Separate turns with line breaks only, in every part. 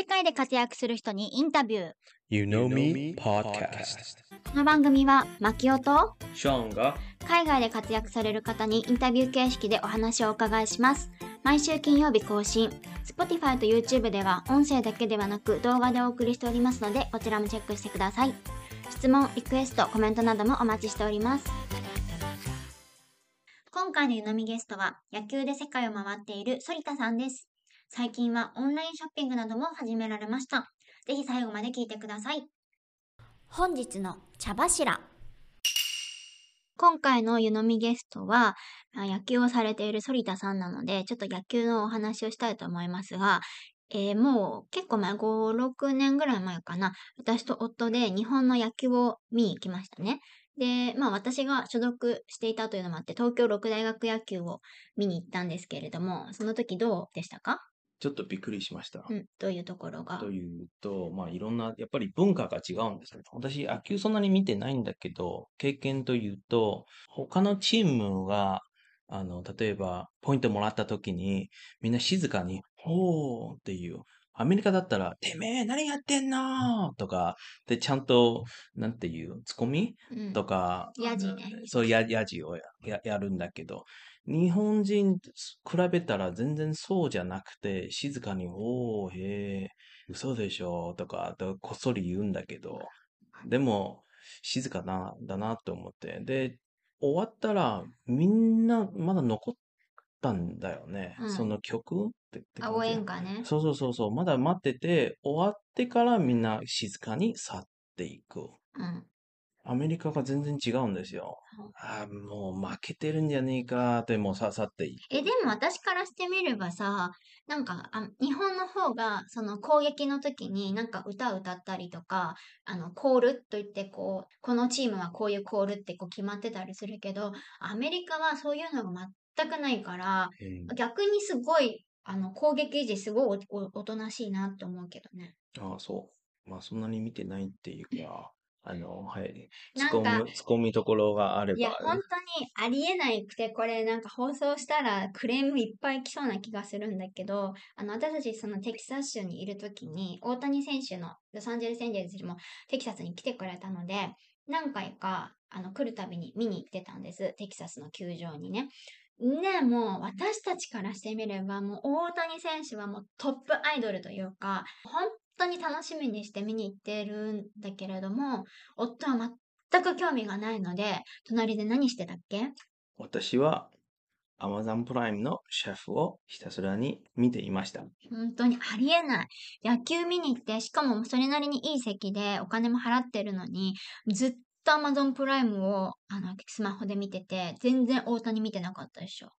世界で活躍する人にインタビュー。
You Know Me Podcast.
この番組は、マキオと
ショーンが
海外で活躍される方にインタビュー形式でお話をお伺いします。毎週金曜日更新。Spotify と YouTube では音声だけではなく動画でお送りしておりますので、こちらもチェックしてください。質問、リクエスト、コメントなどもお待ちしております。今回の湯飲みゲストは、野球で世界を回っている反田さんです。最近はオンラインショッピングなども始められました。ぜひ最後まで聞いてください。本日の茶柱。今回の湯飲みゲストは、まあ野球をされている反田さんなので、ちょっと野球のお話をしたいと思いますが、えーもう結構前、5、6年ぐらい前かな、私と夫で日本の野球を見に行きましたね。で、まあ私が所属していたというのもあって、東京六大学野球を見に行ったんですけれども、その時どうでしたか？
ちょっとびっくりしました。
うん、どういうところが。
というと、まあいろんな、やっぱり文化が違うんですね。私、野球そんなに見てないんだけど、経験というと、他のチームが、あの、例えば、ポイントもらった時に、みんな静かに、ほーっていう。アメリカだったら、てめえ何やってんの？とか、で、ちゃんと、なんていう、ツッコミ？
うん
とか、
ヤジね
そう、や、やじをやややるんだけど、日本人と比べたら全然そうじゃなくて、静かに、おー、へえ、嘘でしょ、とか、とこっそり言うんだけど、でも、静かな、だなと思って。で、終わったら、みんなまだ残ったんだよね。
うん
その曲ってって
応援歌ね。
そうそうそうそう、まだ待ってて、終わってからみんな静かに去っていく。
うん。
アメリカが全然違うんですよ。あーもう負けてるんじゃねえかって、もうさ、去って。
え、でも私からしてみればさ、なんか、あ日本の方が、その攻撃の時になんか歌歌ったりとか、あの、コールといってこう、このチームはこういうコールってこう決まってたりするけど、アメリカはそういうのが全くないから、
うん
逆にすごい、あの、攻撃時すごいおおおとなしいなって思うけどね。
ああ、そう。まあ、そんなに見てないっていうか、あの、はい。突っ込む、突っ込みところがあれば。
いや、本当にありえないくて、これなんか放送したらクレームいっぱい来そうな気がするんだけど、あの、私たちそのテキサス州にいるときに、大谷選手のロサンゼルスエンジェルスもテキサスに来てくれたので、何回か、あの、来るたびに見に行ってたんです。テキサスの球場にね。ねもう私たちからしてみれば、もう大谷選手はもうトップアイドルというか、本当に楽しみにして見に行ってるんだけれども、夫は全く興味がないので、隣で何してたっけ？
私は、Amazon プライムのシェフをひたすらに見ていました。
本当にありえない。野球見に行って、しかもそれなりにいい席でお金も払ってるのに、ずっと Amazon プライムをあのスマホで見てて、全然大谷見てなかったでしょ。っ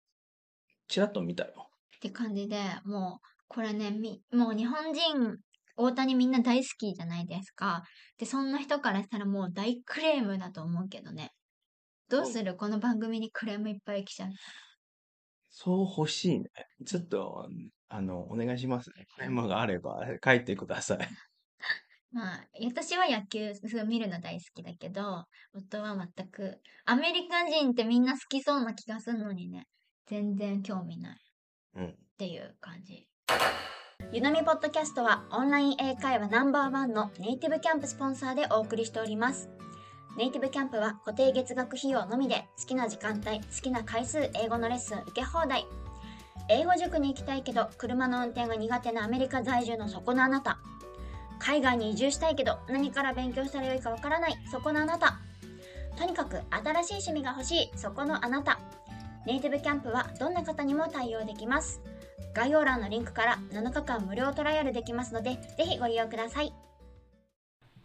ちらっと見たよ。
て感じで、もう、これね、みもう日本人、大谷みんな大好きじゃないですか。で、そんな人からしたらもう大クレームだと思うけどね。どうする？この番組にクレームいっぱい来ちゃう。
そう欲しいね。ちょっと、あの、お願いしますね。クレームがあれば書いてください。
まあ、私は野球見るの大好きだけど、夫は全く、アメリカ人ってみんな好きそうな気がするのにね、全然興味ないっ
うん。
ていう感じ。ゆのみポッドキャストはオンライン英会話ナンバーワンのネイティブキャンプスポンサーでお送りしております。ネイティブキャンプは固定月額費用のみで好きな時間帯、好きな回数英語のレッスン受け放題。英語塾に行きたいけど車の運転が苦手なアメリカ在住のそこのあなた。海外に移住したいけど何から勉強したらよいかわからないそこのあなたとにかく新しい趣味が欲しいそこのあなたネイティブキャンプはどんな方にも対応できます概要欄のリンクから7日間無料トライアルできますのでぜひご利用ください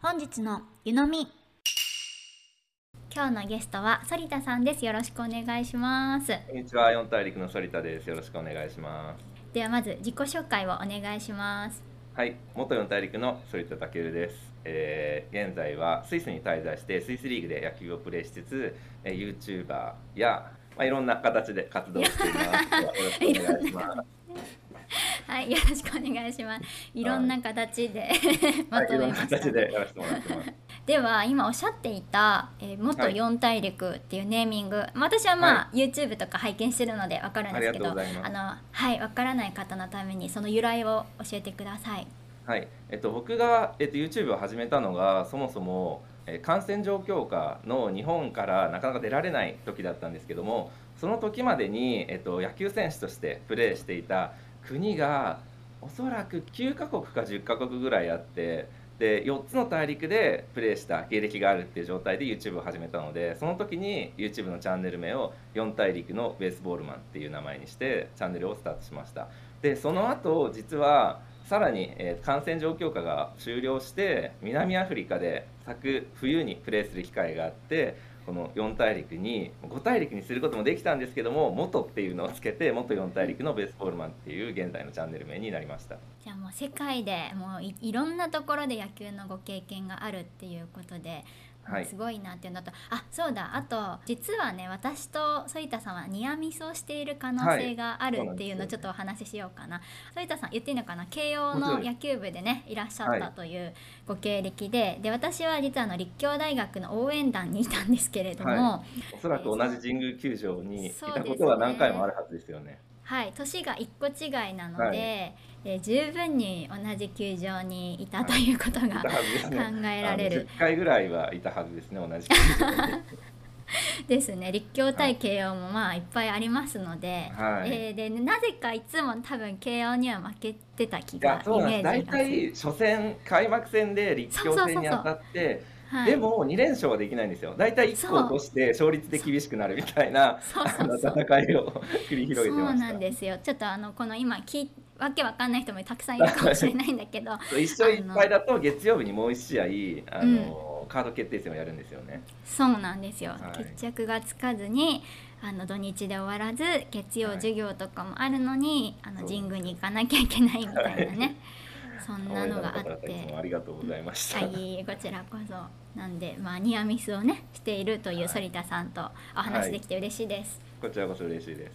本日の湯飲み今日のゲストは反田さんですよろしくお願いします
こんにちは、四大陸の反田です。よろしくお願いします。
ではまず自己紹介をお願いします
はい、元四大陸の反田健です。えー現在はスイスに滞在してスイスリーグで野球をプレーしつつ、えー、YouTuber や、まあ、いろんな形で活動しています。よろしくお願いします。
はいよろしくお願いします。いろんな形で、ま
はい、いろんな
とめました、
形でやらせてもらってます。
では今おっしゃっていた、えー元
はい。
四大陸っていうネーミング、まあ私はまあ、YouTube とか拝見してるのでわかるんですけど
あ
のはいわからない方のためにその由来を教えてください。
はい、えっと、僕が、えっと、YouTube を始めたのがそもそも、えー感染状況下の日本からなかなか出られない時だったんですけどもその時までに、えっと、野球選手としてプレーしていた国がおそらく9カ国か10カ国ぐらいあってで4つの大陸でプレーした経歴があるっていう状態で YouTube を始めたのでその時に YouTube のチャンネル名を4大陸のベースボールマンっていう名前にしてチャンネルをスタートしました。でその後実はさらに、えー感染状況下が終了して南アフリカで昨冬にプレーする機会があってこの4大陸に5大陸にすることもできたんですけども元っていうのをつけて元4大陸のベースボールマンっていう現在のチャンネル名になりました。
じゃあもう世界でもういいろんなところで野球のご経験があるっていうことで、
はい。
すごいなっていうのとあそうだ。あと実はね私と反田さんはニアミスをしている可能性があるっていうのをちょっとお話ししようかな。反田さん言っていいのかな？慶応の野球部でねいらっしゃっ
はい
たというご経歴で。で私は実はあの立教大学の応援団にいたんですけれども、
はおそらく同じ神宮球場にいたことは何回もあるはずですよね
はい、年が1個違いなので、
はい。
えー十分に同じ球場にいたということが
はずですね。
考えられる。
あの10回ぐらいはいたはずですね同じ球場に。
ですね。立教対慶応もまあいっぱいありますので,、
はい。
えーでなぜかいつも多分慶応には負けてた気がイメージがす。る
体初戦開幕戦で立教戦に当たって
はい、
でも2連勝はできないんですよ。大体1個落として勝率で厳しくなるみたいな
そう
あの
そう。そう
戦いを 繰り広げて
そう
ました。
なんですよ。ちょっとあのこの今聞いわけわかんない人もたくさんいるかもしれないんだけど
一勝1敗だと月曜日にもう1試合あの、カード決定戦をやるんですよね。
そうなんですよ、
はい。
決着がつかずにあの土日で終わらず月曜
はい。
授業とかもあるのに、あの
そう
神宮に行かなきゃいけないみたいなね、そんなのがあって。
もありがとうございました、
はいこちらこそ。なんでまあニアミスをねしているという
はい。
反田さんとお話できて嬉しいです、
こちらこそ嬉しいです。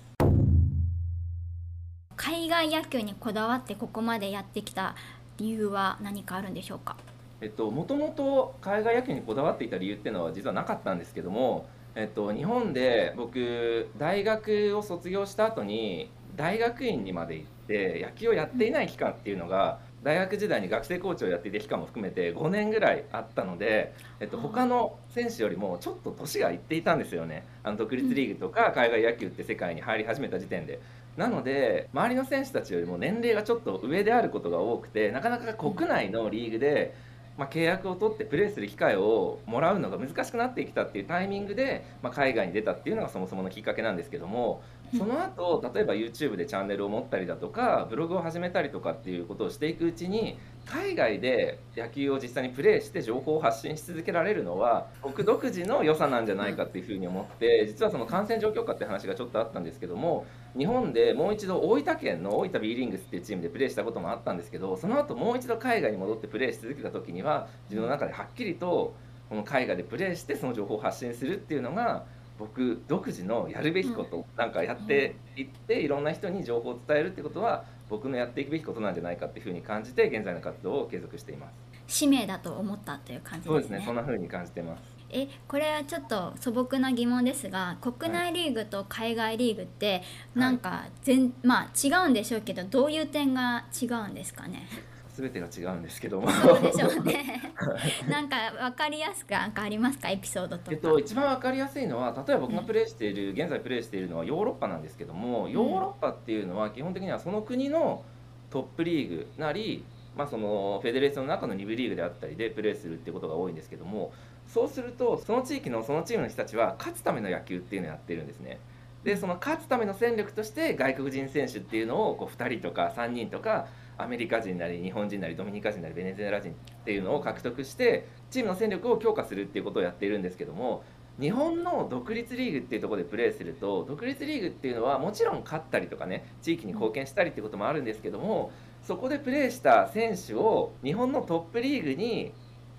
海外野球にこだわってここまでやってきた理由は何かあるんでしょうか？
えっと、もともと海外野球にこだわっていた理由っていうのは実はなかったんですけども、えっと、日本で僕大学を卒業した後に大学院にまで行って野球をやっていない期間っていうのが大学時代に学生コーチをやっていた期間も含めて5年ぐらいあったので、えっと、他の選手よりもちょっと年がいっていたんですよね。あの独立リーグとか海外野球って世界に入り始めた時点で。なので周りの選手たちよりも年齢がちょっと上であることが多くてなかなか国内のリーグで、まあ、契約を取ってプレーする機会をもらうのが難しくなってきたっていうタイミングで、まあ、海外に出たっていうのがそもそものきっかけなんですけどもその後例えば YouTube でチャンネルを持ったりだとかブログを始めたりとかっていうことをしていくうちに海外で野球を実際にプレーして情報を発信し続けられるのは僕独自の良さなんじゃないかっていうふうに思って実はその感染状況下って話がちょっとあったんですけども日本でもう一度大分県の大分 B リングスっていうチームでプレーしたこともあったんですけどその後もう一度海外に戻ってプレーし続けた時には自分の中ではっきりとこの海外でプレーしてその情報を発信するっていうのが僕独自のやるべきこと、なんかやっていっていろんな人に情報を伝えるってことは僕のやっていくべきことなんじゃないかっていうふうに感じて現在の活動を継続しています。
使命だと思ったという感じでね
そうですすね。そんな風に感じてます。
えこれはちょっと素朴な疑問ですが国内リーグと海外リーグってなんか全、まあ違うんでしょうけどどういう点が違うんですかね？
すべてが違うんですけども。
そうでしょうね。なんか分かりやすくなんかありますか？エピソードとか、
えっと、一番わかりやすいのは例えば僕がプレーしている、現在プレーしているのはヨーロッパなんですけどもヨーロッパっていうのは基本的にはその国のトップリーグなり、まあ、そのフェデレーションの中の2部リーグであったりでプレーするってことが多いんですけどもそうするとその地域のそのチームの人たちは勝つための野球っていうのをやってるんですね。でその勝つための戦力として外国人選手っていうのをこう2人とか3人とかアメリカ人なり日本人なりドミニカ人なりベネズエラ人っていうのを獲得してチームの戦力を強化するっていうことをやっているんですけども日本の独立リーグっていうところでプレーすると独立リーグっていうのはもちろん勝ったりとかね地域に貢献したりっていうこともあるんですけどもそこでプレーした選手を日本のトップリーグに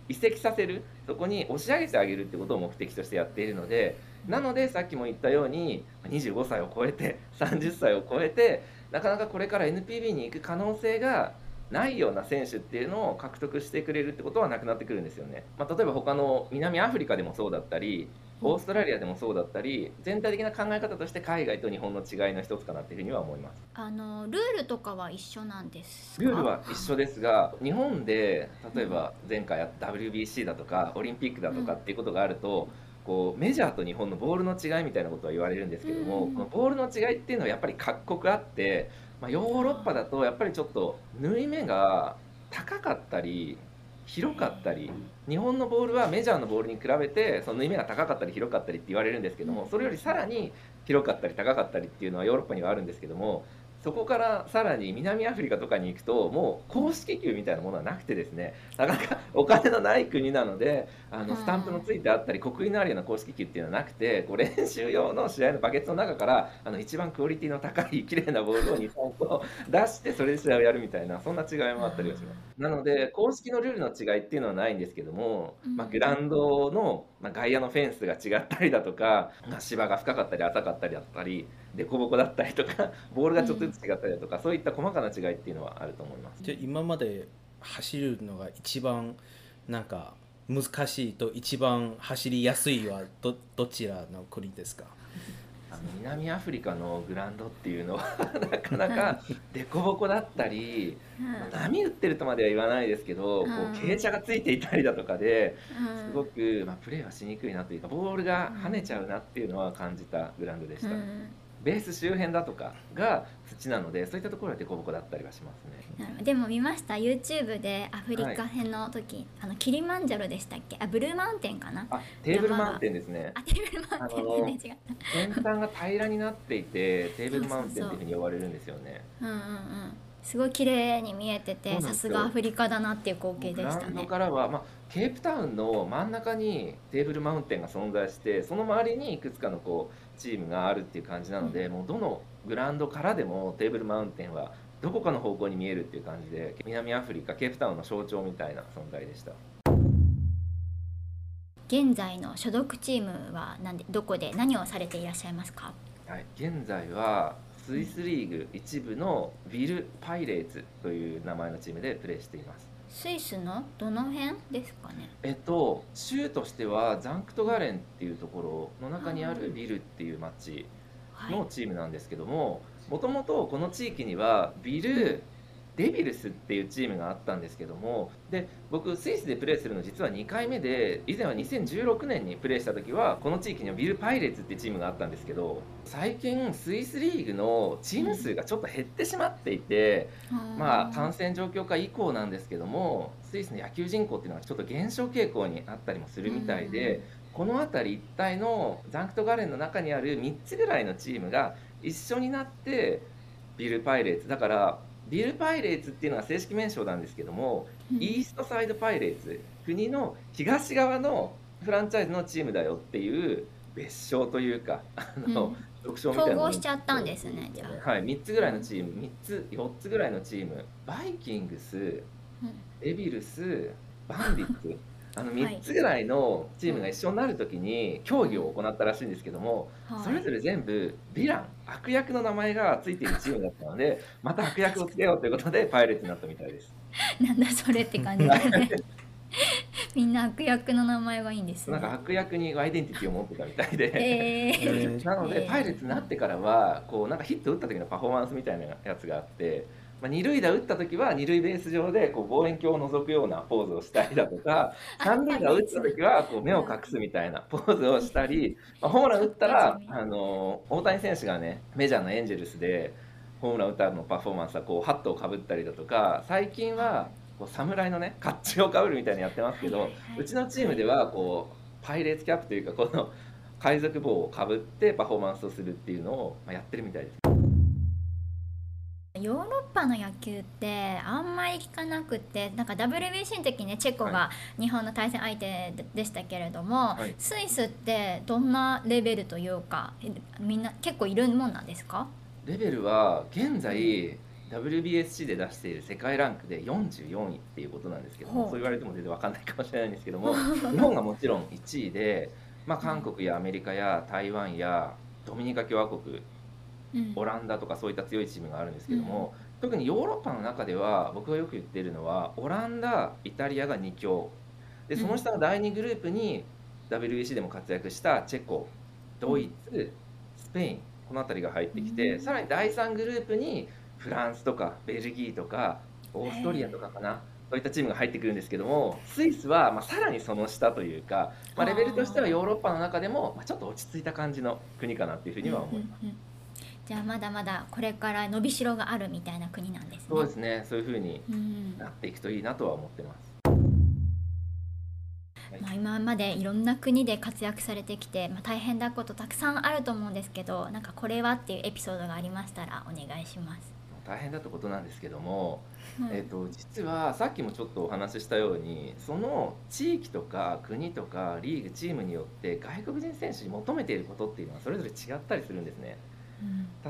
移籍させるそこに押し上げてあげるってことを目的としてやっているのでなのでさっきも言ったように25歳を超えて 30歳を超えてなかなかこれから NPB に行く可能性がないような選手っていうのを獲得してくれるってことはなくなってくるんですよね。まあ、例えば他の南アフリカでもそうだったりオーストラリアでもそうだったり全体的な考え方として海外と日本の違いの一つかなっていうふうには思います。
あのルールとかは一緒なんですか？
ルールは一緒ですが日本で例えば前回 WBC だとかオリンピックだとかっていうことがあると、こうメジャーと日本のボールの違いみたいなことは言われるんですけども、
うん。
このボールの違いっていうのはやっぱり各国あって、まあ、ヨーロッパだとやっぱりちょっと縫い目が高かったり広かったり日本のボールはメジャーのボールに比べてその縫い目が高かったり広かったりって言われるんですけどもそれよりさらに広かったり高かったりっていうのはヨーロッパにはあるんですけどもそこからさらに南アフリカとかに行くともう公式球みたいなものはなくてですねなかなかお金のない国なのであの
はい。
スタンプのついてあったり国技のあるような公式球っていうのはなくてこう練習用の試合のバケツの中からあの一番クオリティの高い綺麗なボールを2、3個出してそれで試合をやるみたいなそんな違いもあったりはします。なので公式のルールの違いっていうのはないんですけども、まあ、グラウンドの、まあ、外野のフェンスが違ったりだとか、まあ、芝が深かったり浅かったりだったり凸凹だったりとか ボールがちょっとずつ違ったりだとか、そういった細かな違いっていうのはあると思います。
じゃあ今まで走るのが一番なんか難しいと一番走りやすいはどどちらの国ですか？
あの南アフリカのグラウンドっていうのは なかなか凸凹だったり
うん
波打ってるとまでは言わないですけど、こ
うん
う傾斜がついていたりだとかですごく、まあ、プレーはしにくいなというかボールが跳ねちゃうなっていうのは感じたグラウンドでした、
うん
ベース周辺だとかが土なのでそういったところは凸凹だったりはしますね。
でも見ました。YouTube でアフリカ編の時、あのキリマンジャロでしたっけ？あブルーマウンテンかな？
あテーブルマウンテンですね。
あテーブルマウンテン。全然違った
先端が平らになっていてテーブルマウンテンっていうふうに呼ばれるんですよね。
うんうんうん。すごい綺麗に見えててさ
す
がアフリカだなっていう光景でしたね。
からは、まあ、ケープタウンの真ん中にテーブルマウンテンが存在してその周りにいくつかのこうチームがあるっていう感じなので、もうどのグラウンドからでもテーブルマウンテンはどこかの方向に見えるっていう感じで南アフリカケープタウンの象徴みたいな存在でした。
現在の所属チームは何でどこで何をされていらっしゃいますか？
はい、現在はスイスリーグ一部のビル・パイレーツという名前のチームでプレーしています
スイスのどの辺ですかね？
えっと州としてはザンクトガレンっていうところの中にあるビルっていう町
はい。
のチームなんですけどももともとこの地域にはビル・デビルスっていうチームがあったんですけどもで僕スイスでプレーするの実は2回目で以前は2016年にプレーした時はこの地域にはビル・パイレーツっていうチームがあったんですけど最近スイスリーグのチーム数がちょっと減ってしまっていて、まあ、感染状況下以降なんですけどもスイスの野球人口っていうのがちょっと減少傾向にあったりもするみたいで、この辺り一帯のザンクトガレンの中にある3つぐらいのチームが一緒になってビル・パイレーツだからビル・パイレーツっていうのが正式名称なんですけども、
うん。
イーストサイド・パイレーツ国の東側のフランチャイズのチームだよっていう別称というかあの、
うん。
みたいなの。
統合しちゃったんですねじゃあ。
はい、3つぐらいのチーム3つ4つぐらいのチーム。バイキングス
うん。
デビルスバンディッツあの
はい。
3つぐらいのチームが一緒になるときに競技を行ったらしいんですけども、
はい。
それぞれ全部ヴィラン悪役の名前がついているチームだったのでまた悪役をつけようということでパイレーツになったみたいです。
なんだそれって感じですね。みんな悪役の名前がいいんですね。
なんか悪役にアイデンティティを持ってたみたいで。
えー
えー。
なので、
えー。
パイレーツになってからはこうなんかヒット打った時のパフォーマンスみたいなやつがあって、まあ、二塁打打った時は二塁ベース上でこう望遠鏡を覗くようなポーズをしたりだとか 三塁打打った時はこう目を隠すみたいなポーズをしたり、まあ、ホームラン打ったらあの大谷選手がねメジャーのエンジェルスでホームラン打ったのパフォーマンスはこうハットをかぶったりだとか最近はこう侍のね甲冑をかぶるみたいにやってますけど、うちのチームではこうパイレーツキャップというかこの海賊帽をかぶってパフォーマンスをするっていうのをまあやってるみたいです。
ヨーロッパの野球ってあんまり聞かなくてなんか WBC の時ねチェコが日本の対戦相手ででしたけれども、
はい。
スイスってどんなレベルというかえみんな結構いるもんなんですか？
レベルは現在 WBSC で出している世界ランクで44位っていうことなんですけどもそう言われても全然わかんないかもしれないんですけども 日本がもちろん1位で、まあ、韓国やアメリカや台湾やドミニカ共和国
うん
オランダとかそういった強いチームがあるんですけども、特にヨーロッパの中では僕がよく言ってるのはオランダイタリアが2強。でその下の第2グループに WBC でも活躍したチェコドイツスペインこの辺りが入ってきて、
うん。
さらに第3グループにフランスとかベルギーとかオーストリアとかかなそういったチームが入ってくるんですけどもスイスはまあさらにその下というか、まあ、レベルとしてはヨーロッパの中でもまあちょっと落ち着いた感じの国かなっていうふうには思います。
うんうんうんじゃあまだまだこれから伸びしろがあるみたいな国なんですね。
そうですねそういうふうに
うん
なっていくといいなとは思ってます。
まあ、今までいろんな国で活躍されてきて、まあ、大変なことたくさんあると思うんですけどなんかこれはっていうエピソードがありましたらお願いします。
大変だったことなんですけども、
うん
えっと実はさっきもちょっとお話ししたようにその地域とか国とかリーグチームによって外国人選手に求めていることっていうのはそれぞれ違ったりするんですね。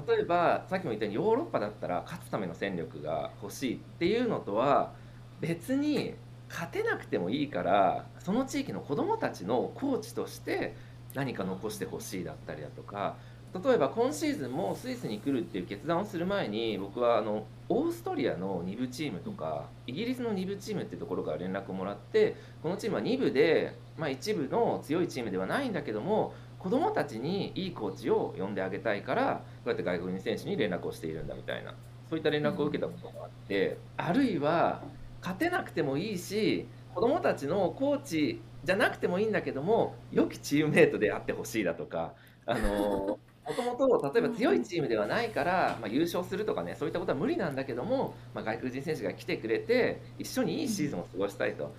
例えばさっきも言ったようにヨーロッパだったら勝つための戦力が欲しいっていうのとは別に勝てなくてもいいからその地域の子どもたちのコーチとして何か残してほしいだったりだとか例えば今シーズンもスイスに来るっていう決断をする前に僕はあのオーストリアの2部チームとかイギリスの2部チームっていうところから連絡をもらってこのチームは2部で、まあ、一部の強いチームではないんだけども子どもたちにいいコーチを呼んであげたいからこうやって外国人選手に連絡をしているんだみたいなそういった連絡を受けたこともあってあるいは勝てなくてもいいし子どもたちのコーチじゃなくてもいいんだけども良きチームメートであってほしいだとかあのもともと例えば強いチームではないから、まあ、優勝するとかねそういったことは無理なんだけども、まあ、外国人選手が来てくれて一緒にいいシーズンを過ごしたいと。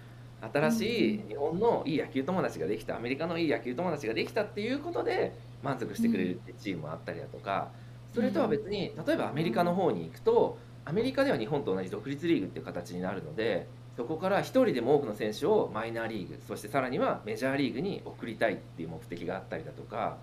新しい日本のいい野球友達ができたアメリカのいい野球友達ができたっていうことで満足してくれるってチームもあったりだとかそれとは別に例えばアメリカの方に行くとアメリカでは日本と同じ独立リーグっていう形になるのでそこから1人でも多くの選手をマイナーリーグそしてさらにはメジャーリーグに送りたいっていう目的があったりだとか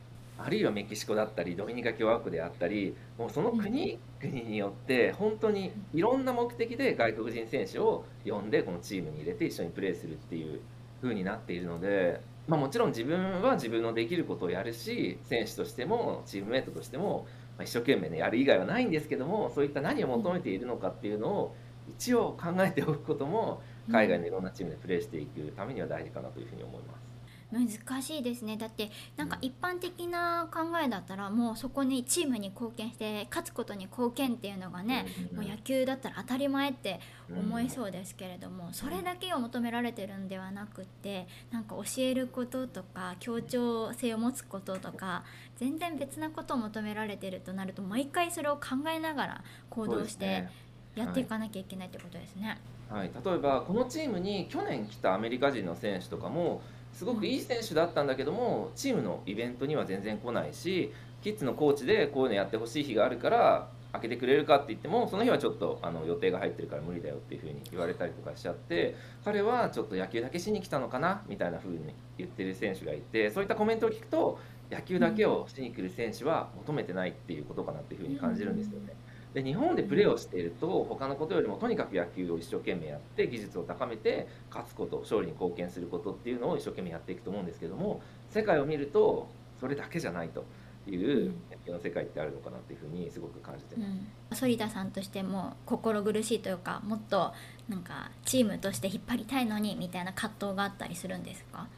あるいはメキシコだったりドミニカ共和国であったりもうその国々によって本当にいろんな目的で外国人選手を呼んでこのチームに入れて一緒にプレーするっていう風になっているので、まあ、もちろん自分は自分のできることをやるし選手としてもチームメートとしてもまあ一生懸命ねやる以外はないんですけどもそういった何を求めているのかっていうのを一応考えておくことも海外のいろんなチームでプレーしていくためには大事かなというふうに思います。
難しいですね。だってなんか一般的な考えだったらもうそこにチームに貢献して勝つことに貢献っていうのがね、
うん
もう野球だったら当たり前って思い
うん
そうですけれども、それだけを求められてるんではなくってなんか教えることとか協調性を持つこととか全然別なことを求められてるとなると毎回それを考えながら行動してやっていかなきゃいけないってことですね。
はい、例えばこのチームに去年来たアメリカ人の選手とかもすごくいい選手だったんだけどもチームのイベントには全然来ないしキッズのコーチでこういうのやってほしい日があるから開けてくれるかって言ってもその日はちょっとあの予定が入ってるから無理だよっていうふうに言われたりとかしちゃって彼はちょっと野球だけしに来たのかなみたいなふうに言ってる選手がいてそういったコメントを聞くと野球だけをしに来る選手は求めてないっていうことかなっていうふうに感じるんですよね。で日本でプレーをしていると他のことよりもとにかく野球を一生懸命やって技術を高めて勝つこと勝利に貢献することっていうのを一生懸命やっていくと思うんですけども世界を見るとそれだけじゃないという野球の世界ってあるのかなっていうふうにすごく感じてます。
ん、反田さんとしても心苦しいというかもっとなんかチームとして引っ張りたいのにみたいな葛藤があったりするんですか？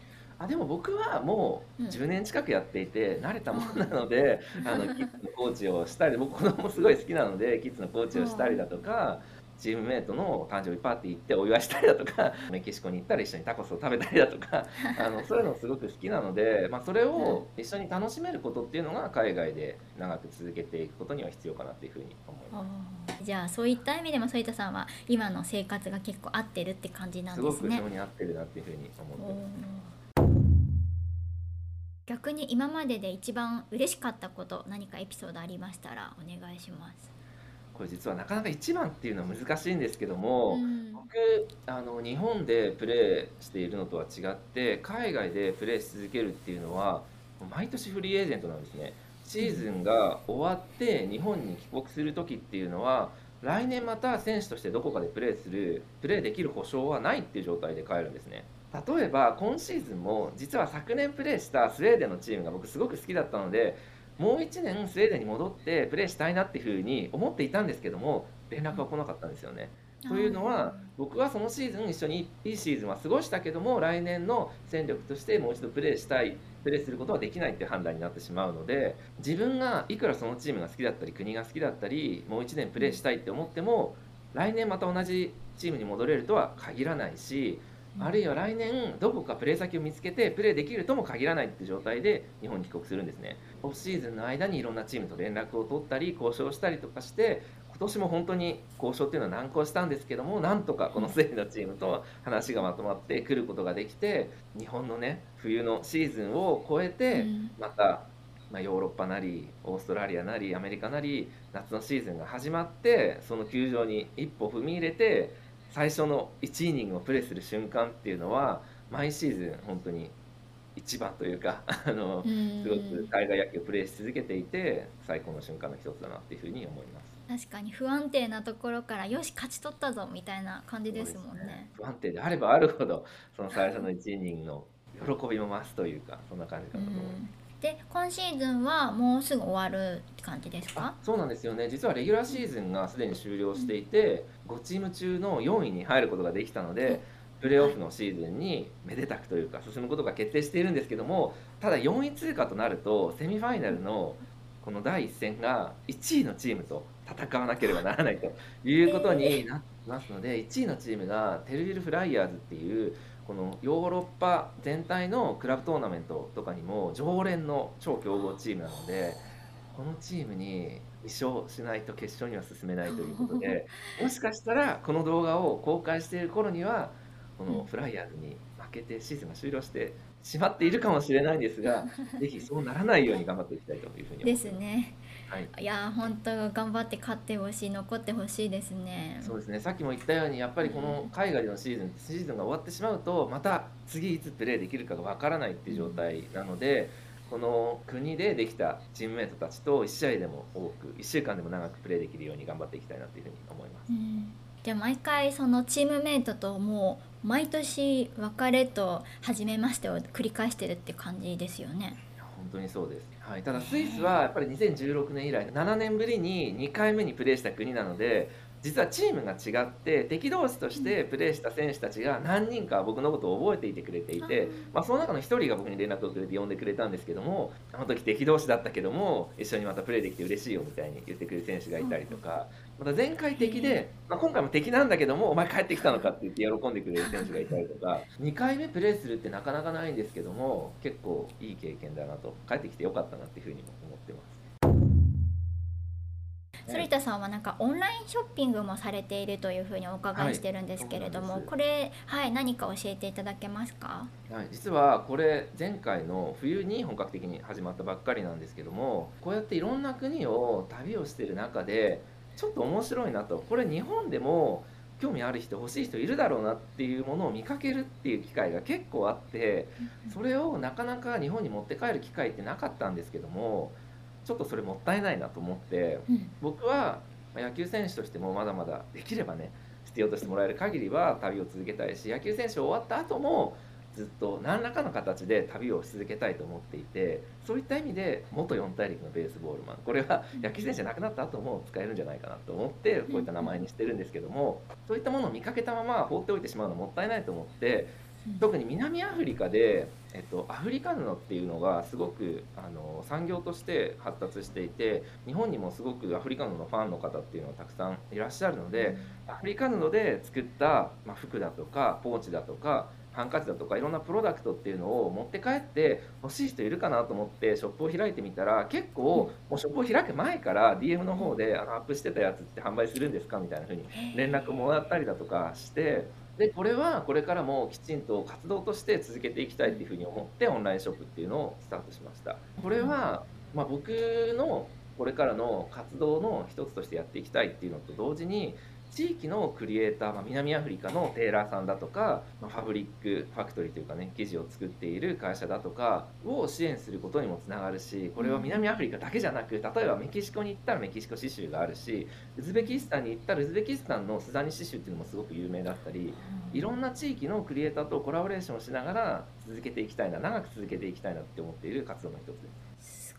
あでも僕はもう
うん。
10年近くやっていて慣れたものなので、あのキッズのコーチをしたり僕子供もすごい好きなのでキッズのコーチをしたりだとかチームメートの誕生日パーティー行ってお祝いしたりだとか メキシコに行ったら一緒にタコスを食べたりだとか あのそういうのすごく好きなので、まあ、それを一緒に楽しめることっていうのが海外で長く続けていくことには必要かなっていうふうに思います。
じゃあそういった意味でも反田さんは今の生活が結構合ってるって感じなん
すごく
ですね
性に合ってるなっていうふうに思ってます。
逆に今までで一番嬉しかったこと何かエピソードありましたらお願いします。
これ実はなかなか一番っていうのは難しいんですけども、
うん。
僕あの日本でプレーしているのとは違って海外でプレーし続けるっていうのは毎年フリーエージェントなんですね。シーズンが終わって日本に帰国する時っていうのは来年また選手としてどこかでプレーするプレーできる保証はないっていう状態で帰るんですね例えば今シーズンも実は昨年プレーしたスウェーデンのチームが僕すごく好きだったのでもう1年スウェーデンに戻ってプレーしたいなっていうふうに思っていたんですけども連絡が来なかったんですよね。というのは僕はそのシーズン一緒にいいシーズンは過ごしたけども来年の戦力としてもう一度プレーしたいプレーすることはできないっていう判断になってしまうので自分がいくらそのチームが好きだったり国が好きだったりもう1年プレーしたいって思っても来年また同じチームに戻れるとは限らないしあるいは来年どこかプレー先を見つけてプレーできるとも限らないって状態で日本に帰国するんですね。オフシーズンの間にいろんなチームと連絡を取ったり交渉したりとかして今年も本当に交渉っていうのは難航したんですけどもなんとかこのスイのチームと話がまとまってくることができて日本のね冬のシーズンを超えて
うん。
また、まあ、ヨーロッパなりオーストラリアなりアメリカなり夏のシーズンが始まってその球場に一歩踏み入れて最初の1イニングをプレーする瞬間っていうのは毎シーズン本当に一番というか あの
うん
すごく海外野球をプレーし続けていて最高の瞬間の一つだなっていうふうに思います。
確かに不安定なところからよし勝ち取ったぞみたいな感じですもんね。
不安定であればあるほどその最初の1イニングの喜びも増すというかそんな感じか
う
なと思います。
んで今シーズンはもうすぐ終わるって感じですか？
あそうなんですよね。実はレギュラーシーズンがすでに終了していて5チーム中の4位に入ることができたのでプレーオフのシーズンにめでたくというか進むことが決定しているんですけどもただ4位通過となるとセミファイナルのこの第一戦が1位のチームと戦わなければならないということになってますので1位のチームがテルビルフライヤーズっていうこのヨーロッパ全体のクラブトーナメントとかにも常連の超強豪チームなのでこのチームに2勝しないと決勝には進めないということで もしかしたらこの動画を公開している頃にはこのフライヤーズに負けてシーズンが終了してしまっているかもしれないんですが ぜひそうならないように頑張っていきたいというふうに思い
で
ます。
すね。
はい
いやー本当頑張って勝ってほしい残ってほしいですね。
そうですねさっきも言ったようにやっぱりこの海外でのシーズンシーズンが終わってしまうとまた次いつプレーできるかがわからないっていう状態なのでこの国でできたチームメートたちと1試合でも多く1週間でも長くプレーできるように頑張っていきたいなというふうに思います
う。んじゃあ毎回そのチームメイトともう毎年別れと初めましてを繰り返してるって感じですよね。
本当にそうです、はい、ただスイスはやっぱり2016年以来7年ぶりに2回目にプレーした国なので実はチームが違って敵同士としてプレーした選手たちが何人か僕のことを覚えていてくれていて、まあ、その中の1人が僕に連絡をくれて呼んでくれたんですけどもあの時敵同士だったけども一緒にまたプレーできて嬉しいよみたいに言ってくれる選手がいたりとかまた前回敵で、まあ、今回も敵なんだけどもお前帰ってきたのかって言って喜んでくれる選手がいたりとか 2回目プレーするってなかなかないんですけども結構いい経験だなと。帰ってきてよかったなっていうふうにも思ってます。
反田さんはなんかオンラインショッピングもされているというふうにお伺いしてるんですけれども、
はい。
これはい何か教えていただけますか？
はい、実はこれ前回の冬に本格的に始まったばっかりなんですけどもこうやっていろんな国を旅をしてる中でちょっと面白いなと。これ日本でも興味ある人欲しい人いるだろうなっていうものを見かけるっていう機会が結構あってそれをなかなか日本に持って帰る機会ってなかったんですけどもちょっとそれもったいないなと思って
うん。
僕はまあ野球選手としてもまだまだできればね必要としてもらえる限りは旅を続けたいし野球選手終わった後もずっと何らかの形で旅をし続けたいと思っていてそういった意味で元四大陸のベースボールマン。これは野球選手亡くなった後も使えるんじゃないかなと思ってこういった名前にしてるんですけどもそういったものを見かけたまま放っておいてしまうのもったいないと思って特に南アフリカで、えっと、アフリカ布っていうのがすごくあの産業として発達していて日本にもすごくアフリカ布のファンの方っていうのがたくさんいらっしゃるので、アフリカ布で作った、まあ、服だとかポーチだとかハンカチだとかいろんなプロダクトっていうのを持って帰って欲しい人いるかなと思ってショップを開いてみたら結構もうショップを開く前から DM の方であのアップしてたやつって販売するんですかみたいな風に連絡もらったりだとかしてでこれはこれからもきちんと活動として続けていきたいっていうふうに思ってオンラインショップっていうのをスタートしました。これは、まあ、僕のこれからの活動の一つとしてやっていきたいっていうのと同時に地域のクリエイター、まあ、南アフリカのテーラーさんだとか、まあ、ファブリックファクトリーというかね生地を作っている会社だとかを支援することにもつながるしこれは南アフリカだけじゃなく例えばメキシコに行ったらメキシコ刺繍があるしウズベキスタンに行ったらウズベキスタンのスザニ刺繍っていうのもすごく有名だったりいろんな地域のクリエイターとコラボレーションをしながら続けていきたいな長く続けていきたいなって思っている活動の一つです。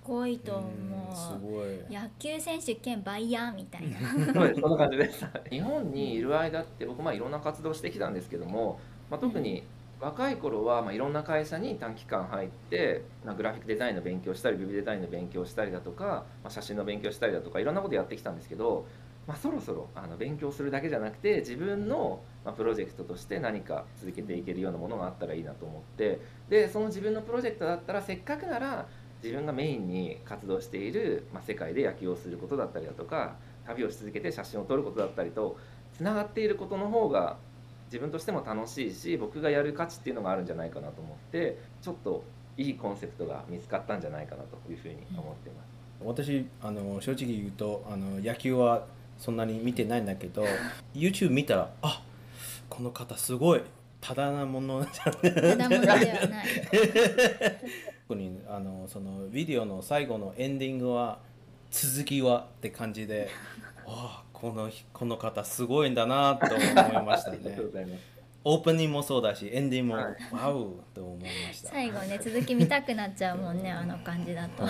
すごいと
う。ん
思
す
う
ごい。
野球選手兼バイヤーみたいな。
そうですそんな感じです。日本にいる間って僕まあいろんな活動してきたんですけども、まあ、特に若い頃はまあいろんな会社に短期間入って、まあ、グラフィックデザインの勉強したりビブデザインの勉強したりだとか、まあ、写真の勉強したりだとかいろんなことやってきたんですけど、まあ、そろそろあの勉強するだけじゃなくて自分のまあプロジェクトとして何か続けていけるようなものがあったらいいなと思ってでその自分のプロジェクトだったらせっかくなら自分がメインに活動している、まあ、世界で野球をすることだったりだとか旅をし続けて写真を撮ることだったりとつながっていることの方が自分としても楽しいし僕がやる価値っていうのがあるんじゃないかなと思ってちょっといいコンセプトが見つかったんじゃないかなというふうに思っています。
私あの正直言うとあの野球はそんなに見てないんだけど YouTube 見たらあこの方すごいただなものじゃ
ただものではない
特にあのそのビデオの最後のエンディングは続きはって感じでわ あこのこの方すごいんだなと思いました
ありが
ね。
とうございます。
オープニングもそうだしエンディングも、
はい。
ワウと思いました。
最後ね続き見たくなっちゃうもんねあの感じだと。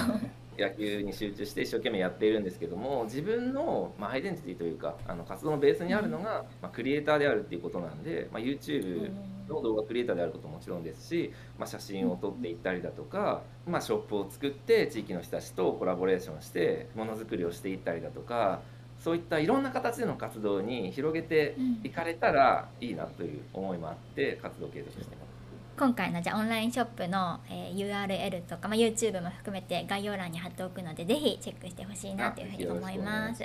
野球に集中して一生懸命やっているんですけども自分の、まあ、アイデンティティというかあの活動のベースにあるのが、まあ、クリエイターであるっていうことなんで、まあ、YouTube の動画クリエイターであることももちろんですし、まあ、写真を撮っていったりだとか、まあ、ショップを作って地域の人たちとコラボレーションしてものづくりをしていったりだとかそういったいろんな形での活動に広げていかれたらいいなという思いもあって活動継続してます。
今回のじゃあオンラインショップの、えー URL とか、まあ、YouTube も含めて概要欄に貼っておくのでぜひチェックしてほしいなというふうに思います。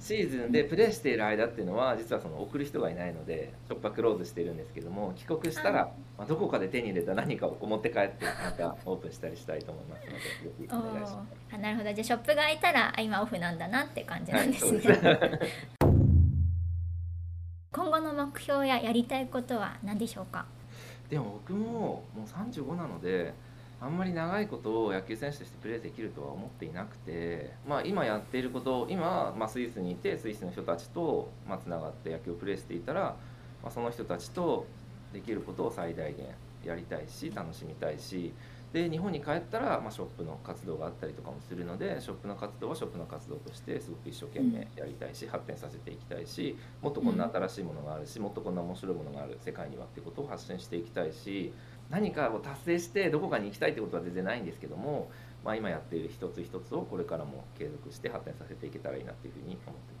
シーズンでプレーしている間っていうのは実はその送る人がいないのでショップはクローズしてるんですけども帰国したらまあ、どこかで手に入れた何かを持って帰ってまたオープンしたりしたいと思いますのでぜひ
お
お願いします。
ー。あなるほど。じゃあショップが開いたらあ今オフなんだなって感じなんですね、
はい
今後の目標ややりたいことは何でしょうか？
でも僕ももう35なのであんまり長いことを野球選手としてプレーできるとは思っていなくて、まあ、今やっていること今、まあ、スイスにいてスイスの人たちとまあがって野球をプレーしていたら、まあ、その人たちとできることを最大限やりたいし楽しみたいしで日本に帰ったら、まあ、ショップの活動があったりとかもするのでショップの活動はショップの活動としてすごく一生懸命やりたいし、発展させていきたいしもっとこんな新しいものがあるし、もっとこんな面白いものがある世界にはってことを発信していきたいし何かを達成してどこかに行きたいってことは全然ないんですけども、まあ、今やっている一つ一つをこれからも継続して発展させていけたらいいなっていうふうに思ってます。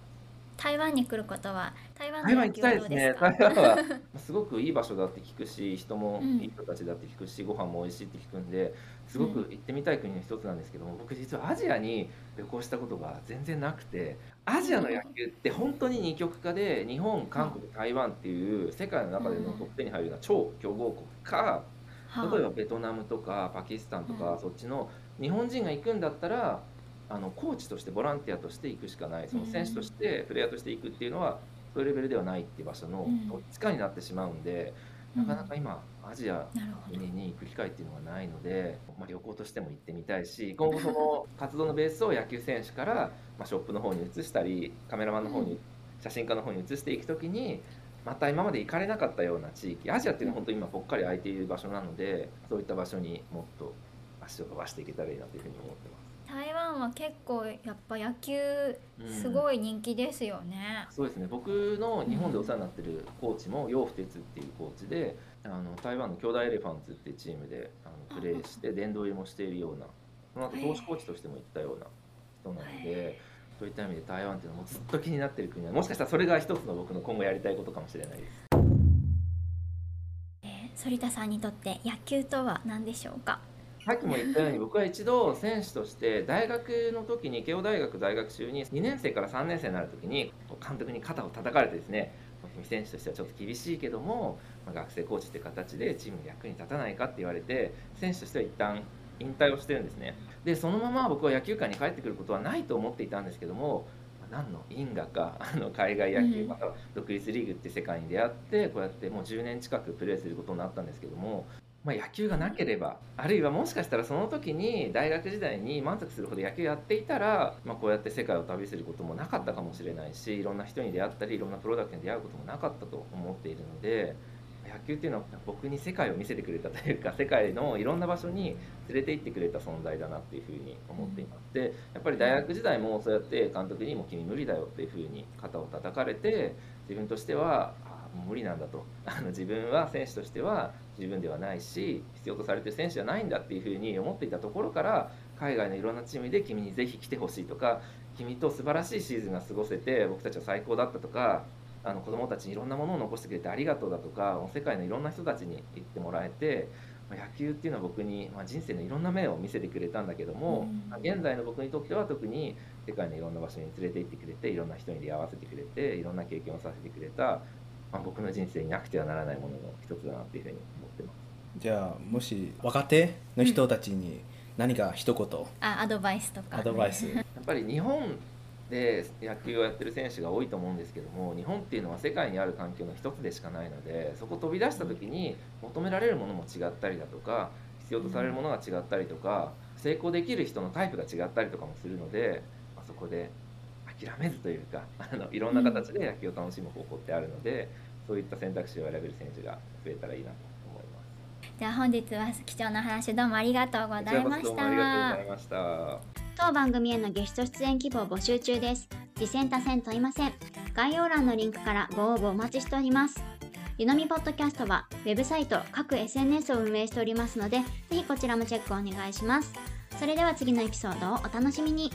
台湾に来ることは台湾の
台湾行きた
いどうです。か？
台湾はすごくいい場所だって聞くし、人も
うん
いい人たちだって聞くし、ご飯も美味しいって聞くんで、すごく行ってみたい国の一つなんですけども、僕実はアジアに旅行したことが全然なくて、アジアの野球って本当に二極化で、日本、韓国、台湾っていう世界の中でのトップ10に入るような超強豪国か、
はあ。
例えばベトナムとかパキスタンとか、
うん
そっちの日本人が行くんだったらあのコーチとしてボランティアとして行くしかない。その選手としてプレイヤーとして行くっていうのはそういうレベルではないっていう場所の
うん。
どっちかになってしまうんで、なかなか今アジアにに行く機会っていうのがないので、まあ、旅行としても行ってみたいし今後その活動のベースを野球選手から、まあ、ショップの方に移したりカメラマンの方に、写真家の方に移していくときにまた今まで行かれなかったような地域アジアっていうのは本当に今ぽっかり空いている場所なのでそういった場所にもっと足を伸ばしていけたらいいなというふうに思ってます。
台湾は結構やっぱ野球
うん
すごい人気ですよね、
そうですね。僕の日本でお世話になってるコーチも楊不哲っていうコーチであの台湾の兄弟エレファンツっていうチームであのプレーして殿堂入りもしているようなその後投手コーチとしても行ったような人なのでそういった意味で台湾っていうのもずっと気になってる国はもしかしたらそれが一つの僕の今後やりたいことかもしれないです。
えー反田さんにとって野球とは何でしょうか？
さっきも言ったように僕は一度選手として大学の時に慶応大学在学中に2年生から3年生になる時に監督に肩を叩かれてですね君選手としてはちょっと厳しいけども、まあ、学生コーチって形でチームの役に立たないかって言われて選手としては一旦引退をしてるんですね。でそのまま僕は野球界に帰ってくることはないと思っていたんですけどもまあ何の因果かあの海外野球
うん。
または独立リーグって世界に出会ってこうやってもう10年近くプレーすることになったんですけどもまあ、野球がなければあるいはもしかしたらその時に大学時代に満足するほど野球やっていたら、まあ、こうやって世界を旅することもなかったかもしれないしいろんな人に出会ったりいろんなプロダクトに出会うこともなかったと思っているので野球っていうのは僕に世界を見せてくれたというか世界のいろんな場所に連れて行ってくれた存在だなっていうふうに思っていますでやっぱり大学時代もそうやって監督にも君無理だよっていうふうに肩を叩かれて自分としては無理なんだと。あの自分は選手としては十分ではないし必要とされてる選手じゃないんだっていうふうに思っていたところから海外のいろんなチームで君にぜひ来てほしいとか君と素晴らしいシーズンが過ごせて僕たちは最高だったとかあの子供たちにいろんなものを残してくれてありがとうだとか世界のいろんな人たちに言ってもらえてまあ野球っていうのは僕に、まあ、人生のいろんな面を見せてくれたんだけども、
うん。
まあ現在の僕にとっては特に世界のいろんな場所に連れて行ってくれていろんな人に出会わせてくれていろんな経験をさせてくれた、まあ、僕の人生になくてはならないものの一つだなっていうふうに思ってます。
じゃあもし若手の人たちに何か一言。
あアドバイスとか、
アドバイス、
やっぱり日本で野球をやってる選手が多いと思うんですけども日本っていうのは世界にある環境の一つでしかないのでそこ飛び出した時に求められるものも違ったりだとか必要とされるものが違ったりとか成功できる人のタイプが違ったりとかもするので、まあ、そこで諦めずというかあのいろんな形で野球を楽しむ方法ってあるのでそういった選択肢を選べる選手が増えたらいいなと思います。
じゃあ本日は貴重な話どうもありがとうございまし
こちらこそどうもありがとうご
た
ざいました。
当番組へのゲスト出演希望募集中です。次戦多戦問いません。概要欄のリンクからご応募お待ちしております。ゆのみポッドキャストはウェブサイト、各 SNS を運営しておりますので、ぜひこちらもチェックお願いします。それでは次のエピソードをお楽しみに。